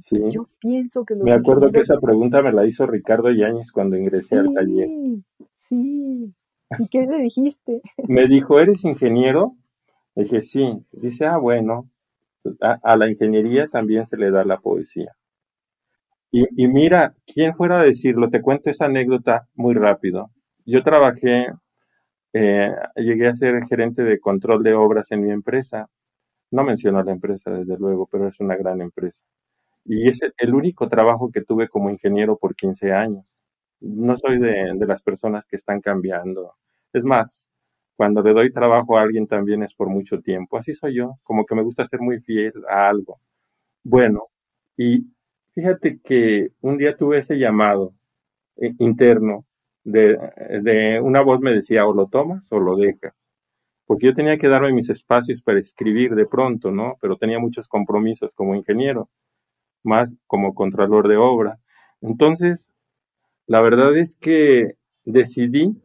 Sí. Yo pienso que los Me acuerdo que esa pregunta me la hizo Ricardo Yáñez cuando ingresé al taller. Sí, sí. ¿Y qué le dijiste? <laughs> Me dijo, ¿eres ingeniero? Le dije, sí. Dice, ah, bueno, a, a la ingeniería también se le da la poesía. Y, y mira, ¿quién fuera a decirlo? Te cuento esa anécdota muy rápido. Yo trabajé, eh, llegué a ser gerente de control de obras en mi empresa. No menciono la empresa, desde luego, pero es una gran empresa. Y es el- único trabajo que tuve como ingeniero por 15 años. No soy de, de las personas que están cambiando. Es más, cuando le doy trabajo a alguien también es por mucho tiempo. Así soy yo, como que me gusta ser muy fiel a algo. Bueno, y fíjate que un día tuve ese llamado eh, interno de, de una voz me decía, o lo tomas o lo dejas. Porque yo tenía que darme mis espacios para escribir de pronto, ¿no? Pero tenía muchos compromisos como ingeniero, más como contralor de obra. Entonces, la verdad es que decidí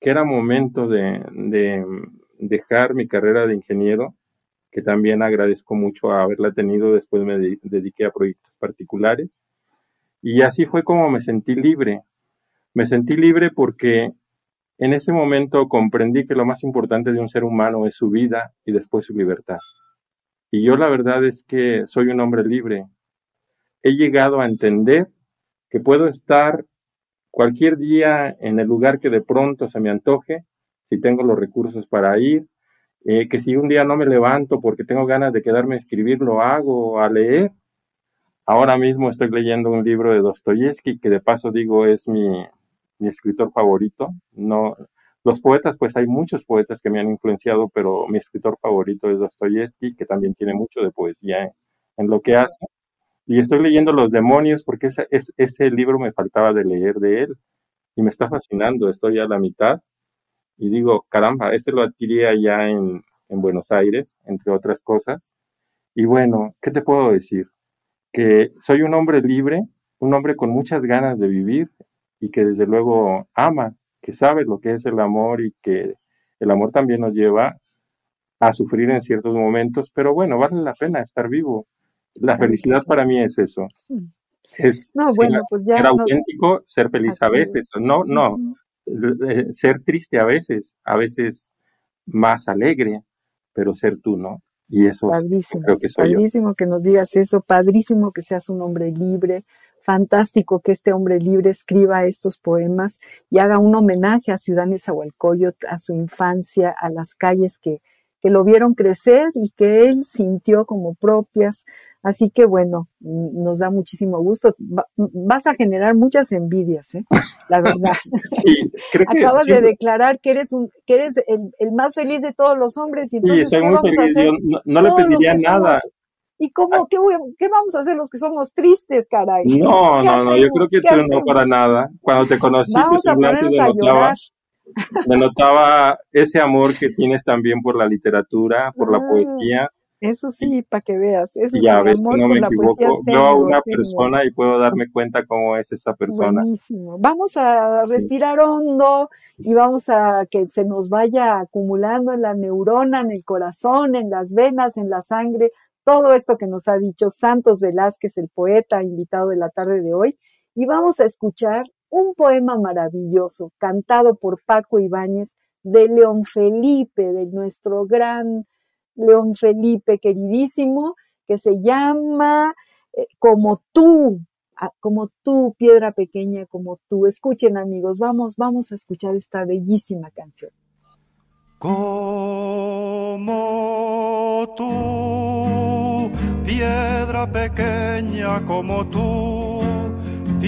que era momento de, de dejar mi carrera de ingeniero, que también agradezco mucho haberla tenido, después me de- dediqué a proyectos particulares, y así fue como me sentí libre. Me sentí libre porque en ese momento comprendí que lo más importante de un ser humano es su vida y después su libertad. Y yo la verdad es que soy un hombre libre. He llegado a entender que puedo estar cualquier día en el lugar que de pronto se me antoje, si tengo los recursos para ir, eh, que si un día no me levanto porque tengo ganas de quedarme a escribir, lo hago, a leer, Ahora mismo estoy leyendo un libro de Dostoyevsky, que de paso digo es mi, mi escritor favorito. No, los poetas, pues hay muchos poetas que me han influenciado, pero mi escritor favorito es Dostoyevsky, que también tiene mucho de poesía en, lo que hace. Y estoy leyendo Los demonios porque ese, ese libro me faltaba de leer de él y me está fascinando. Estoy a la mitad y digo, caramba, ese lo adquirí allá en, en Buenos Aires, entre otras cosas. Y bueno, ¿qué te puedo decir? Que soy un hombre libre, un hombre con muchas ganas de vivir y que desde luego ama que sabe lo que es el amor y que el amor también nos lleva a sufrir en ciertos momentos, pero bueno, vale la pena estar vivo. La felicidad para mí es eso. Es no, bueno, pues ya ser auténtico, ser feliz a veces. No, no, eh, ser triste a veces, a veces más alegre, pero ser tú, ¿no? Y eso creo que soy padrísimo que nos digas eso, padrísimo que seas un hombre libre, fantástico que este hombre libre escriba estos poemas y haga un homenaje a Ciudad Nezahualcóyotl, a su infancia, a las calles que, que lo vieron crecer y que él sintió como propias. Así que bueno, nos da muchísimo gusto. vas a generar muchas envidias, ¿eh? la verdad. <laughs> Acabas de declarar que eres un, que eres el, más feliz de todos los hombres y entonces sí, vamos a hacer? no, le pediría nada. ¿Y cómo, qué, qué, vamos a hacer los que somos tristes, caray? No, no, no, yo creo que tú no para nada. Cuando te conocí, vamos a ponernos a llorar. Me notaba ese amor que tienes también por la literatura, por la ah, poesía. Eso sí, para que veas. Eso y a veces no me equivoco. Veo a una persona y puedo darme cuenta cómo es esa persona. Buenísimo. Vamos a respirar hondo y vamos a que se nos vaya acumulando en la neurona, en el corazón, en las venas, en la sangre, todo esto que nos ha dicho Santos Velázquez, el poeta invitado de la tarde de hoy, y vamos a escuchar un poema maravilloso cantado por Paco Ibáñez de León Felipe, de nuestro gran León Felipe queridísimo, que se llama eh, Como tú, ah, como tú, piedra pequeña, como tú. Escuchen amigos, vamos, vamos a escuchar esta bellísima canción. Como tú, piedra pequeña como tú,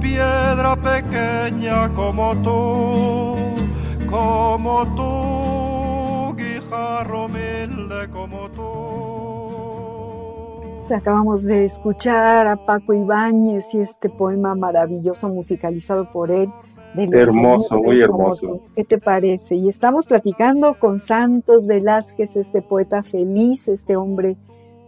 piedra pequeña como tú, como tú, guijarro humilde como tú. Acabamos de escuchar a Paco Ibáñez y este poema maravilloso musicalizado por él Hermoso, muy hermoso. ¿Qué te parece? Y estamos platicando con Santos Velázquez, este poeta feliz, este hombre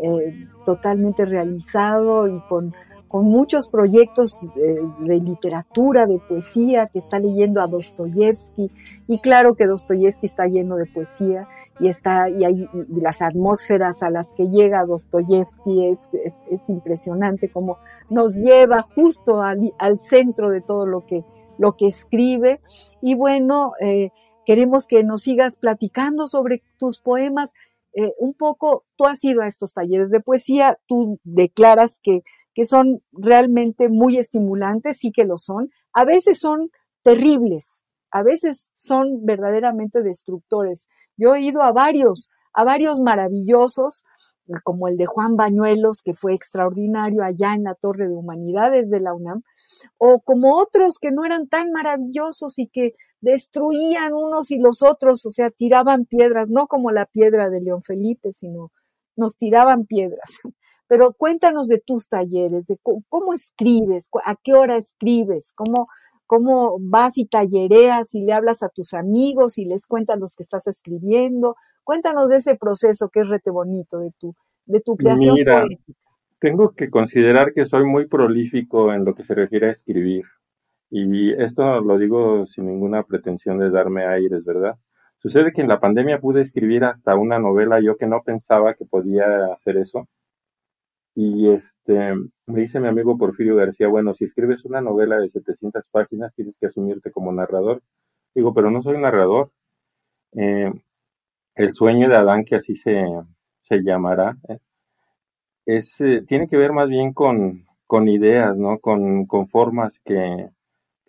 eh, totalmente realizado y con, con muchos proyectos de, literatura, de poesía, que está leyendo a Dostoyevsky. Y claro que Dostoyevsky está lleno de poesía y, está, y, hay, las atmósferas a las que llega Dostoyevsky es, es, impresionante, como nos lleva justo al, al centro de todo lo que lo que escribe. Y bueno, eh, queremos que nos sigas platicando sobre tus poemas. Eh, un poco, tú has ido a estos talleres de poesía, tú declaras que, que son realmente muy estimulantes, sí que lo son. A veces son terribles, a veces son verdaderamente destructores. Yo he ido a varios, a varios maravillosos, como el de Juan Bañuelos, que fue extraordinario allá en la Torre de Humanidades de la UNAM, o como otros que no eran tan maravillosos y que destruían unos y los otros, o sea, tiraban piedras, no como la piedra de León Felipe, sino nos tiraban piedras. <laughs> Pero cuéntanos de tus talleres, de cómo, escribes, a qué hora escribes, cómo, cómo vas y tallereas y le hablas a tus amigos y les cuentas los que estás escribiendo, Cuéntanos de ese proceso que es rete bonito de tu, de tu creación Mira, Tengo que considerar que soy muy prolífico en lo que se refiere a escribir. Y esto lo digo sin ninguna pretensión de darme aires, ¿verdad? Sucede que en la pandemia pude escribir hasta una novela yo que no pensaba que podía hacer eso. Y este, me dice mi amigo Porfirio García, bueno, si escribes una novela de 700 páginas, tienes que asumirte como narrador. Digo, pero no soy narrador. Eh, el sueño de Adán, que así se, se llamará, eh, es, eh, tiene que ver más bien con, con ideas, ¿no? Con, con formas que,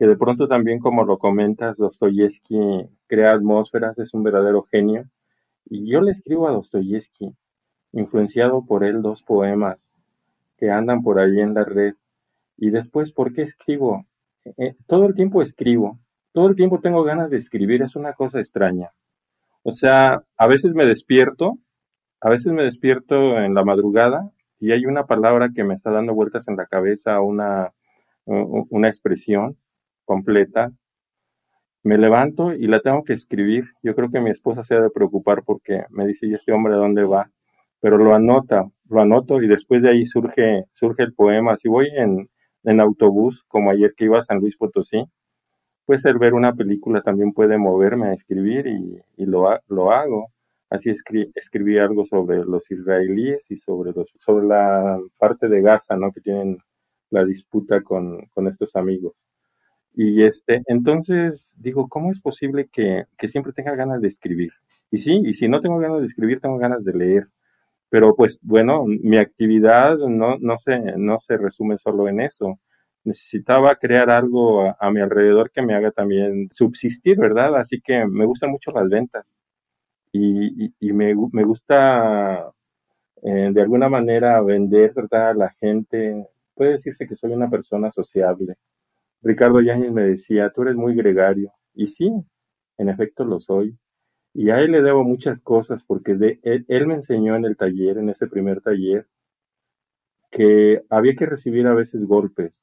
que de pronto también, como lo comentas, Dostoyevsky crea atmósferas, es un verdadero genio. Y yo le escribo a Dostoyevsky, influenciado por él, dos poemas que andan por ahí en la red. Y después, ¿por qué escribo? Eh, todo el tiempo escribo, todo el tiempo tengo ganas de escribir, es una cosa extraña. O sea, a veces me despierto, a veces me despierto en la madrugada y hay una palabra que me está dando vueltas en la cabeza, una, una expresión completa. Me levanto y la tengo que escribir. Yo creo que mi esposa se ha de preocupar porque me dice, ¿y este hombre a dónde va? Pero lo anota, lo anoto y después de ahí surge, surge el poema. Si voy en, en autobús, como ayer que iba a San Luis Potosí, pues el ver una película también puede moverme a escribir y, y lo, lo hago. Así escribí algo sobre los israelíes y sobre, los, sobre la parte de Gaza, ¿no? Que tienen la disputa con, con estos amigos. Y este, entonces digo, ¿cómo es posible que, que, siempre tenga ganas de escribir? Y sí, y si no tengo ganas de escribir, tengo ganas de leer. Pero pues bueno, mi actividad no, no, se, no se resume solo en eso. Necesitaba crear algo a, mi alrededor que me haga también subsistir, ¿verdad? Así que me gustan mucho las ventas y, me, me, gusta eh, de alguna manera vender ¿verdad? a la gente. Puede decirse que soy una persona sociable. Ricardo Yáñez me decía, tú eres muy gregario. Y sí, en efecto lo soy. Y a él le debo muchas cosas porque él, me enseñó en el taller, en ese primer taller, que había que recibir a veces golpes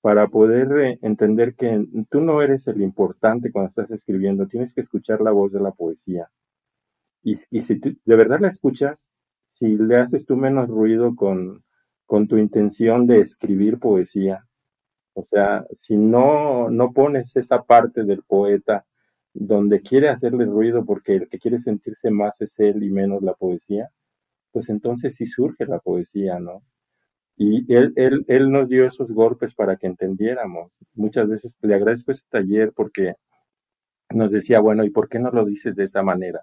para poder eh, entender que tú no eres el importante cuando estás escribiendo, tienes que escuchar la voz de la poesía. Y, si de verdad la escuchas, si le haces tú menos ruido con tu intención de escribir poesía, o sea, si no, no pones esa parte del poeta donde quiere hacerle ruido porque el que quiere sentirse más es él y menos la poesía, pues entonces sí surge la poesía, ¿no? Y él, él, él nos dio esos golpes para que entendiéramos. Muchas veces le agradezco ese taller porque nos decía, bueno, ¿y por qué no lo dices de esa manera?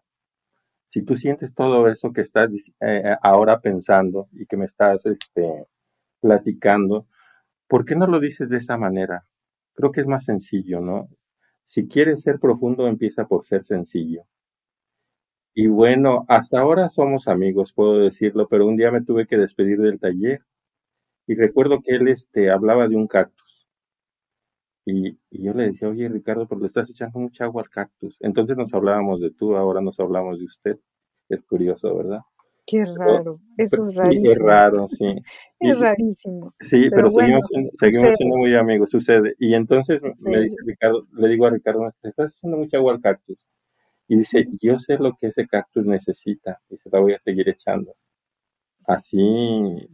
si tú sientes todo eso que estás eh, ahora pensando y que me estás este, platicando, ¿por qué no lo dices de esa manera? Creo que es más sencillo, ¿no? Si quieres ser profundo, empieza por ser sencillo. Y bueno, hasta ahora somos amigos, puedo decirlo, pero un día me tuve que despedir del taller y recuerdo que él este, hablaba de un cactus. Y, y, yo le decía, oye Ricardo, pero le estás echando mucha agua al cactus. Entonces nos hablábamos de tú, ahora nos hablamos de usted. Es curioso, ¿verdad? Qué raro, eso es rarísimo. Es raro, sí. es rarísimo. <laughs> Sí, pero, seguimos, seguimos siendo muy amigos, sucede. Y entonces me dice Ricardo, le digo a Ricardo, te estás echando mucha agua al cactus. Y dice, yo sé lo que ese cactus necesita y se la voy a seguir echando así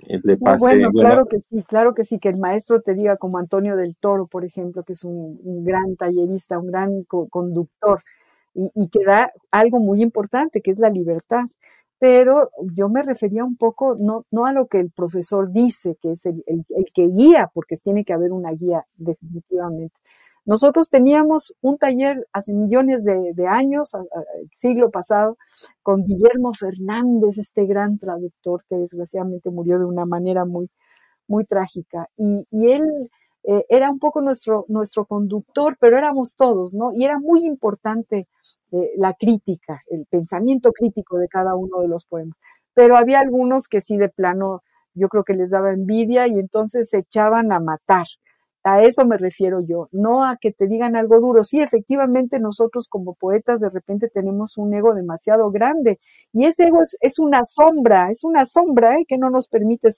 eh, le pase. bueno, claro que sí, claro que sí, que el maestro te diga como Antonio del Toro, por ejemplo, que es un, gran tallerista, un gran conductor, y, que da algo muy importante, que es la libertad. Pero yo me refería un poco, no, no a lo que el profesor dice, que es el, el que guía, porque tiene que haber una guía definitivamente, nosotros teníamos un taller hace millones de, años, siglo pasado, con Guillermo Fernández, este gran traductor que desgraciadamente murió de una manera muy, muy trágica. Y, él eh, era un poco nuestro, nuestro conductor, pero éramos todos, ¿no? Y era muy importante eh, la crítica, el pensamiento crítico de cada uno de los poemas. Pero había algunos que sí de plano yo creo que les daba envidia y entonces se echaban a matar. A eso me refiero yo, no a que te digan algo duro. Sí, efectivamente nosotros como poetas de repente tenemos un ego demasiado grande y ese ego es, una sombra, es una sombra ¿eh? que no nos permite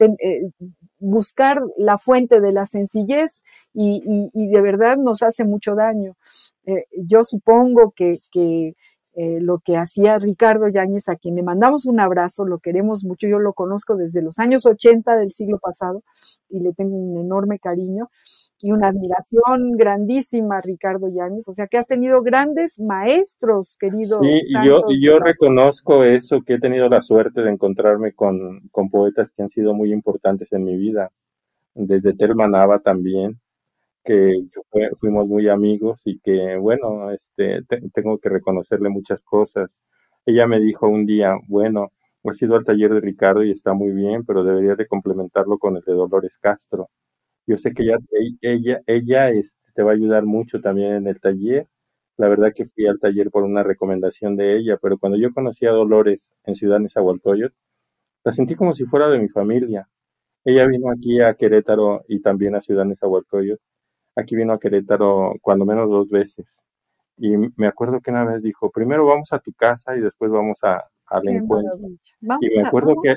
eh, buscar la fuente de la sencillez y, de verdad nos hace mucho daño. Eh, yo supongo que, eh, lo que hacía Ricardo Yáñez, a quien le mandamos un abrazo, lo queremos mucho, yo lo conozco desde los años 80 del siglo pasado y le tengo un enorme cariño y una admiración grandísima a Ricardo Yáñez, o sea que has tenido grandes maestros, querido. Sí, y yo, y yo reconozco eso, que he tenido la suerte de encontrarme con, con poetas que han sido muy importantes en mi vida, desde Telma Nava también, que fuimos muy amigos y que, bueno, este, tengo que reconocerle muchas cosas. Ella me dijo un día, bueno, he sido al taller de Ricardo y está muy bien, pero debería de complementarlo con el de Dolores Castro. Yo sé que ella, ella, ella este, te va a ayudar mucho también en el taller. La verdad que fui al taller por una recomendación de ella, pero cuando yo conocí a Dolores en Ciudad Nezahualcóyotl, la sentí como si fuera de mi familia. Ella vino aquí a Querétaro y también a Ciudad Nezahualcóyotl aquí vino a Querétaro cuando menos dos veces. Y me acuerdo que una vez dijo, primero vamos a tu casa y después vamos a, al encuentro. Vamos, y me acuerdo que,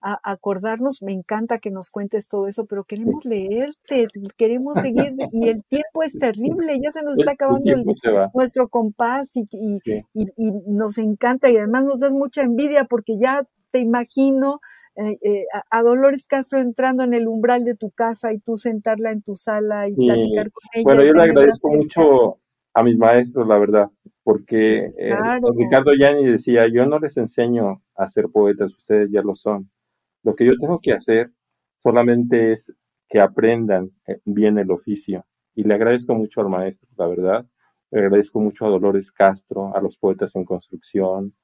a, acordarnos, me encanta que nos cuentes todo eso, pero queremos leerte, queremos seguir, y el tiempo es <laughs> terrible, ya se nos está acabando nuestro compás y, y, nos encanta y además nos das mucha envidia porque ya te imagino eh, eh, a Dolores Castro entrando en el umbral de tu casa y tú sentarla en tu sala y platicar con ella. Bueno, yo le agradezco mucho a mis maestros, la verdad, porque eh, Ricardo Yani decía, yo no les enseño a ser poetas, ustedes ya lo son. Lo que yo tengo que hacer solamente es que aprendan bien el oficio. Y le agradezco mucho al maestro, la verdad. Le agradezco mucho a Dolores Castro, a los poetas en construcción,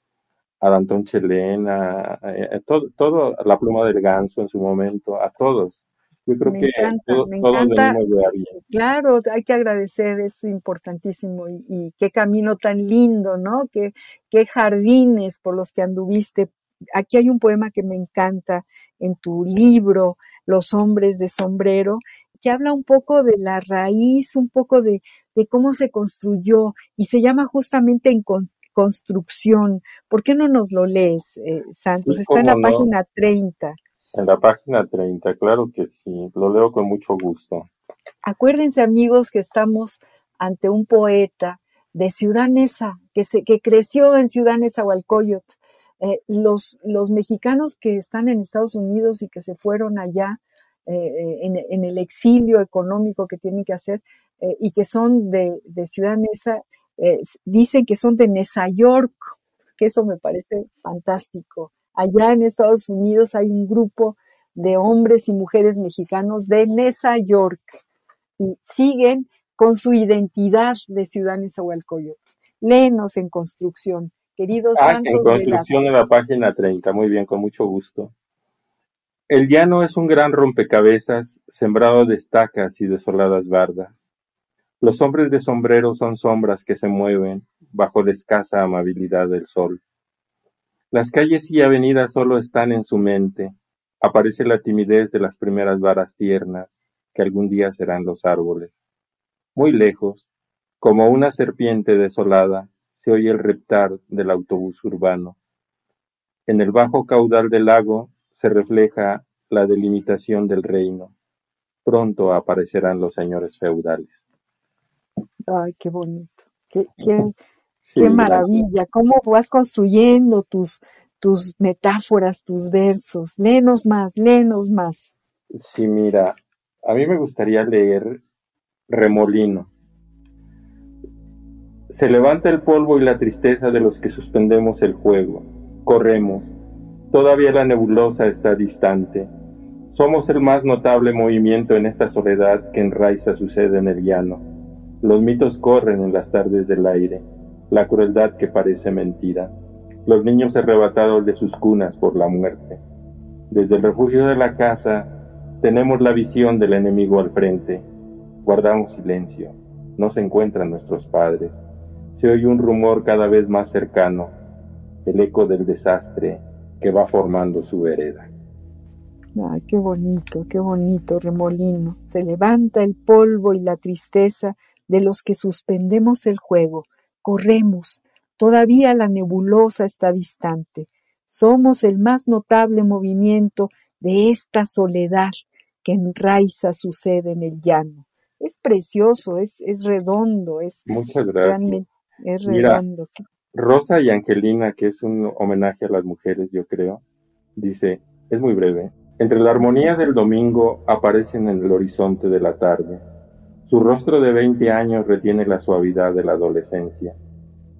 a Antón Chelén, a, todo, todo, la pluma del ganso en su momento, a todos. Yo creo que todos, venimos de alguien. Claro, hay que agradecer, es importantísimo. Y, qué camino tan lindo, ¿no? Qué, qué jardines por los que anduviste. Aquí hay un poema que me encanta en tu libro, Los hombres de sombrero, que habla un poco de la raíz, un poco de, de cómo se construyó y se llama justamente en, construcción. ¿Por qué no nos lo lees, eh, Santos? Está en la página 30. En la página 30, claro que sí, lo leo con mucho gusto. Acuérdense, amigos, que estamos ante un poeta de Ciudad Neza, que, se, que creció en Ciudad Neza, Eh, los, los mexicanos que están en Estados Unidos y que se fueron allá eh, en, en, el exilio económico que tienen que hacer eh, y que son de, de Ciudad Neza, eh, dicen que son de Nesa York, que eso me parece fantástico. Allá en Estados Unidos hay un grupo de hombres y mujeres mexicanos de Nesa York y siguen con su identidad de ciudad Nezahualcóyotl. Léenos en construcción, queridos ah, En construcción en la página 30, muy bien, con mucho gusto. El llano es un gran rompecabezas sembrado de estacas y desoladas bardas. Los hombres de sombrero son sombras que se mueven bajo la escasa amabilidad del sol. Las calles y avenidas solo están en su mente. Aparece la timidez de las primeras varas tiernas, que algún día serán los árboles. Muy lejos, como una serpiente desolada, se oye el reptar del autobús urbano. En el bajo caudal del lago se refleja la delimitación del reino. Pronto aparecerán los señores feudales. Ay, qué bonito, qué, qué, maravilla, cómo vas construyendo tus, tus metáforas, tus versos. Léenos más, léenos más. Sí, mira, a mí me gustaría leer Remolino. Se levanta el polvo y la tristeza de los que suspendemos el juego. Corremos. Todavía la nebulosa está distante. Somos el más notable movimiento en esta soledad que enraiza su sede en el llano los mitos corren en las tardes del aire, la crueldad que parece mentira, los niños arrebatados de sus cunas por la muerte. Desde el refugio de la casa tenemos la visión del enemigo al frente. Guardamos silencio. No se encuentran nuestros padres. Se oye un rumor cada vez más cercano, el eco del desastre que va formando su vereda. Ay, qué bonito, qué bonito, remolino. Se levanta el polvo y la tristeza de los que suspendemos el juego, corremos, todavía la nebulosa está distante. Somos el más notable movimiento de esta soledad que enraiza su sede en el llano. Es precioso, es, es redondo, es Muchas gracias. es redondo. Rosa y Angelina, que es un homenaje a las mujeres, yo creo, dice, es muy breve, entre la armonía del domingo aparecen en el horizonte de la tarde. Su rostro de veinte años retiene la suavidad de la adolescencia.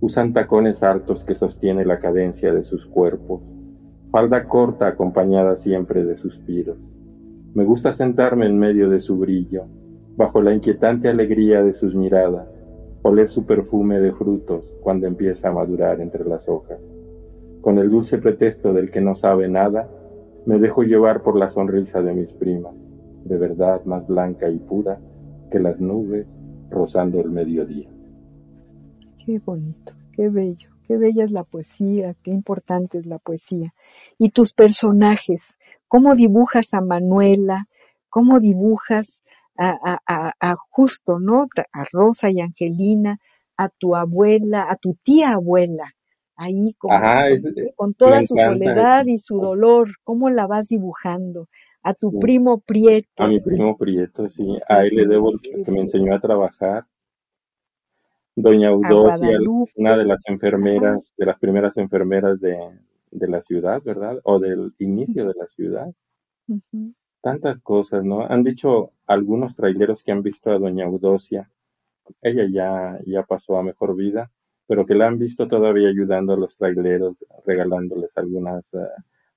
Usan tacones altos que sostiene la cadencia de sus cuerpos. Falda corta acompañada siempre de suspiros. Me gusta sentarme en medio de su brillo, bajo la inquietante alegría de sus miradas, oler su perfume de frutos cuando empieza a madurar entre las hojas. Con el dulce pretexto del que no sabe nada, me dejo llevar por la sonrisa de mis primas, de verdad más blanca y pura que las nubes rozando el mediodía. Qué bonito, qué bello, qué bella es la poesía, qué importante es la poesía. Y tus personajes, cómo dibujas a Manuela, cómo dibujas a, a, justo, ¿no? A Rosa y Angelina, a tu abuela, a tu tía abuela, ahí con, con, toda su soledad y su dolor, ¿cómo la vas dibujando? A tu primo Prieto. A mi primo Prieto, sí. A él le debo que me enseñó a trabajar. Doña Eudosia, una de las enfermeras, de las primeras enfermeras de, la ciudad, ¿verdad? O del inicio de la ciudad. Tantas cosas, ¿no? Han dicho algunos traileros que han visto a Doña Eudosia. Ella ya, ya pasó a mejor vida pero que la han visto todavía ayudando a los traileros, regalándoles algunas, eh,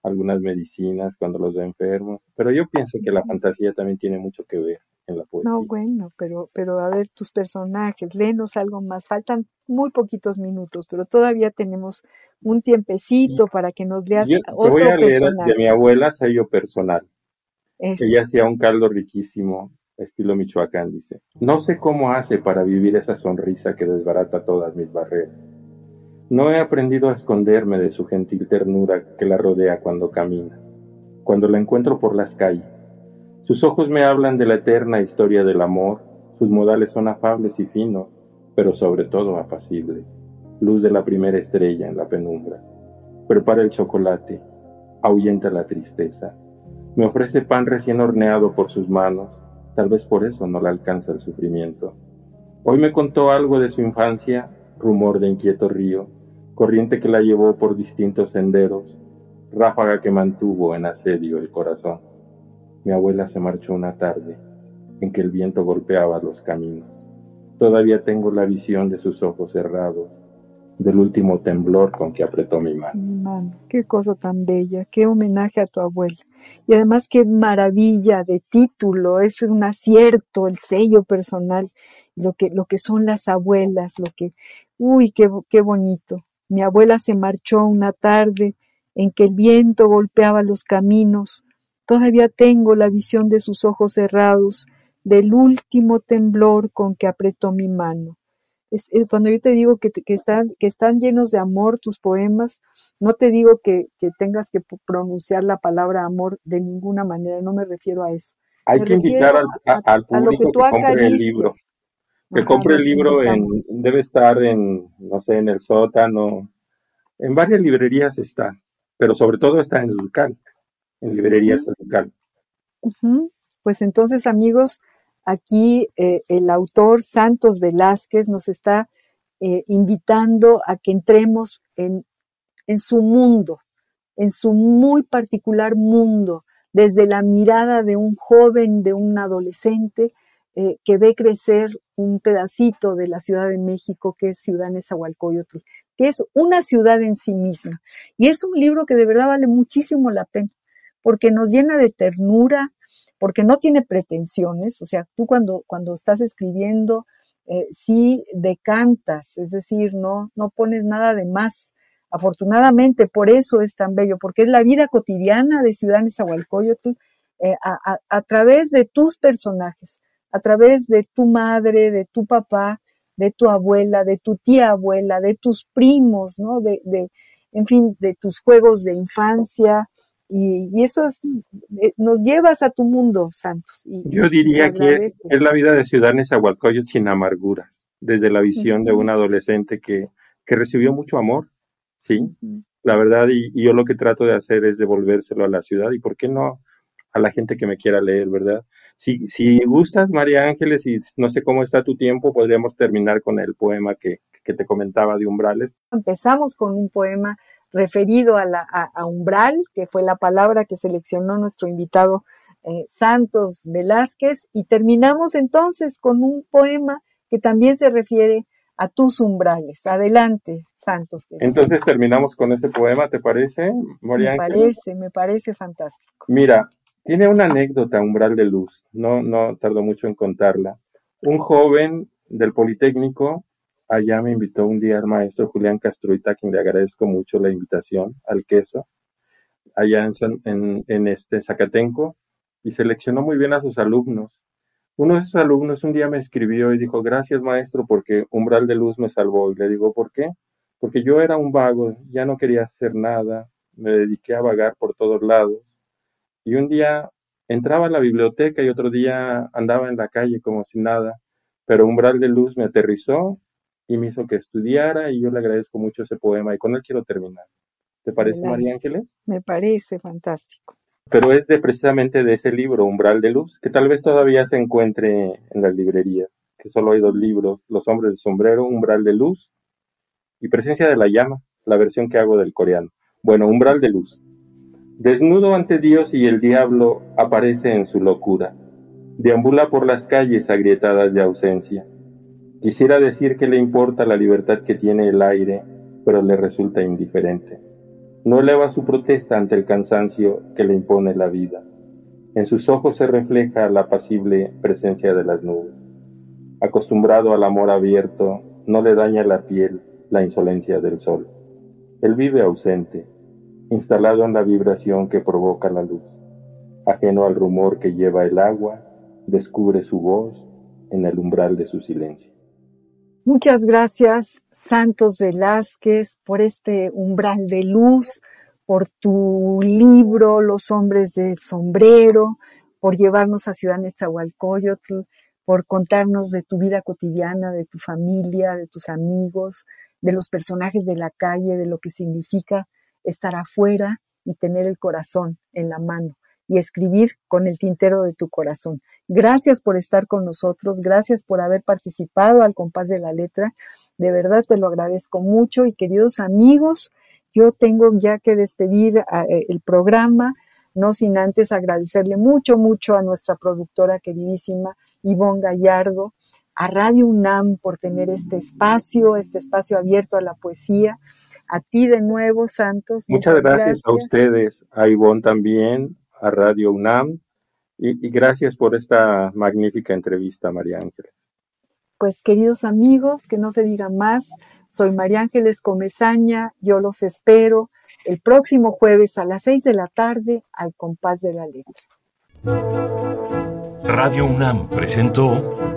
algunas medicinas cuando los ve enfermos. Pero yo pienso que la fantasía también tiene mucho que ver en la poesía. No, bueno, pero, pero a ver tus personajes, léenos algo más. Faltan muy poquitos minutos, pero todavía tenemos un tiempecito para que nos leas yo, otro voy a leer de mi abuela sello personal. Ella hacía un caldo riquísimo estilo Michoacán, dice. No sé cómo hace para vivir esa sonrisa que desbarata todas mis barreras. No he aprendido a esconderme de su gentil ternura que la rodea cuando camina, cuando la encuentro por las calles. Sus ojos me hablan de la eterna historia del amor, sus modales son afables y finos, pero sobre todo apacibles. Luz de la primera estrella en la penumbra. Prepara el chocolate, ahuyenta la tristeza. Me ofrece pan recién horneado por sus manos, Tal vez por eso no le alcanza el sufrimiento. Hoy me contó algo de su infancia, rumor de inquieto río, corriente que la llevó por distintos senderos, ráfaga que mantuvo en asedio el corazón. Mi abuela se marchó una tarde en que el viento golpeaba los caminos. Todavía tengo la visión de sus ojos cerrados, del último temblor con que apretó mi mano. Qué cosa tan bella, qué homenaje a tu abuela. Y además qué maravilla de título, es un acierto, el sello personal, lo que, lo que son las abuelas, lo que, uy, qué, qué bonito. Mi abuela se marchó una tarde en que el viento golpeaba los caminos. Todavía tengo la visión de sus ojos cerrados, del último temblor con que apretó mi mano eh, cuando yo te digo que, que, están, que están llenos de amor tus poemas, no te digo que, que, tengas que pronunciar la palabra amor de ninguna manera, no me refiero a eso. Hay que invitar al, público que, compre el libro. Que compre el libro, en, debe estar en, no sé, en el sótano, en varias librerías está, pero sobre todo está en el local, en librerías local. Pues entonces, amigos, Aquí eh, el autor Santos Velázquez nos está eh, invitando a que entremos en, su mundo, en su muy particular mundo, desde la mirada de un joven, de un adolescente, eh, que ve crecer un pedacito de la Ciudad de México, que es Ciudad Nezahualcóyotl, que es una ciudad en sí misma. Y es un libro que de verdad vale muchísimo la pena, porque nos llena de ternura, porque no tiene pretensiones, o sea, tú cuando, cuando estás escribiendo, eh, sí decantas, es decir, no, no pones nada de más. Afortunadamente, por eso es tan bello, porque es la vida cotidiana de Ciudad Nezahualcóyotl eh, a, a, través de tus personajes, a través de tu madre, de tu papá, de tu abuela, de tu tía abuela, de tus primos, ¿no? De, de en fin, de tus juegos de infancia, y, eso eh, nos llevas a tu mundo, Santos. Yo diría que es, es, la vida de Ciudad Nezahualcóyotl sin amargura, desde la visión de un adolescente que, que recibió mucho amor, ¿sí? La verdad, y, yo lo que trato de hacer es devolvérselo a la ciudad, y por qué no a la gente que me quiera leer, ¿verdad? Si, si gustas, María Ángeles, y no sé cómo está tu tiempo, podríamos terminar con el poema que, que te comentaba de umbrales. Empezamos con un poema referido a, la, a, umbral, que fue la palabra que seleccionó nuestro invitado eh, Santos Velázquez, y terminamos entonces con un poema que también se refiere a tus umbrales. Adelante, Santos. Entonces terminamos con ese poema, ¿te parece, María Me parece, me parece fantástico. Mira, tiene una anécdota, umbral de luz, no, no tardó mucho en contarla. Un joven del Politécnico, allá me invitó un día el maestro Julián Castruita, a quien le agradezco mucho la invitación al queso, allá en, en, en este Zacatenco, y seleccionó muy bien a sus alumnos. Uno de sus alumnos un día me escribió y dijo, gracias maestro porque Umbral de Luz me salvó. Y le digo, ¿por qué? Porque yo era un vago, ya no quería hacer nada, me dediqué a vagar por todos lados. Y un día entraba a la biblioteca y otro día andaba en la calle como si nada, pero Umbral de Luz me aterrizó y me hizo que estudiara y yo le agradezco mucho ese poema y con él quiero terminar. ¿Te parece, María Ángeles? Me parece fantástico pero es de precisamente de ese libro, Umbral de Luz, que tal vez todavía se encuentre en las librerías, que solo hay dos libros, Los hombres del sombrero, Umbral de Luz y Presencia de la llama, la versión que hago del coreano. Bueno, Umbral de Luz. Desnudo ante Dios y el diablo aparece en su locura. Deambula por las calles agrietadas de ausencia. Quisiera decir que le importa la libertad que tiene el aire, pero le resulta indiferente no eleva su protesta ante el cansancio que le impone la vida. En sus ojos se refleja la apacible presencia de las nubes. Acostumbrado al amor abierto, no le daña la piel la insolencia del sol. Él vive ausente, instalado en la vibración que provoca la luz. Ajeno al rumor que lleva el agua, descubre su voz en el umbral de su silencio. Muchas gracias, Santos Velázquez, por este umbral de luz, por tu libro Los hombres de sombrero, por llevarnos a Ciudad Nezahualcóyotl, por contarnos de tu vida cotidiana, de tu familia, de tus amigos, de los personajes de la calle, de lo que significa estar afuera y tener el corazón en la mano y escribir con el tintero de tu corazón. Gracias por estar con nosotros, gracias por haber participado al compás de la letra. De verdad te lo agradezco mucho y queridos amigos, yo tengo ya que despedir eh, el programa, no sin antes agradecerle mucho, mucho a nuestra productora queridísima Ivonne Gallardo, a Radio UNAM por tener este espacio, este espacio abierto a la poesía, a ti de nuevo, Santos. Muchas, gracias, a ustedes, a Ivonne también, a Radio UNAM y, gracias por esta magnífica entrevista, María Ángeles. Pues queridos amigos, que no se diga más, soy María Ángeles Comezaña, yo los espero el próximo jueves a las seis de la tarde al compás de la letra. Radio UNAM presentó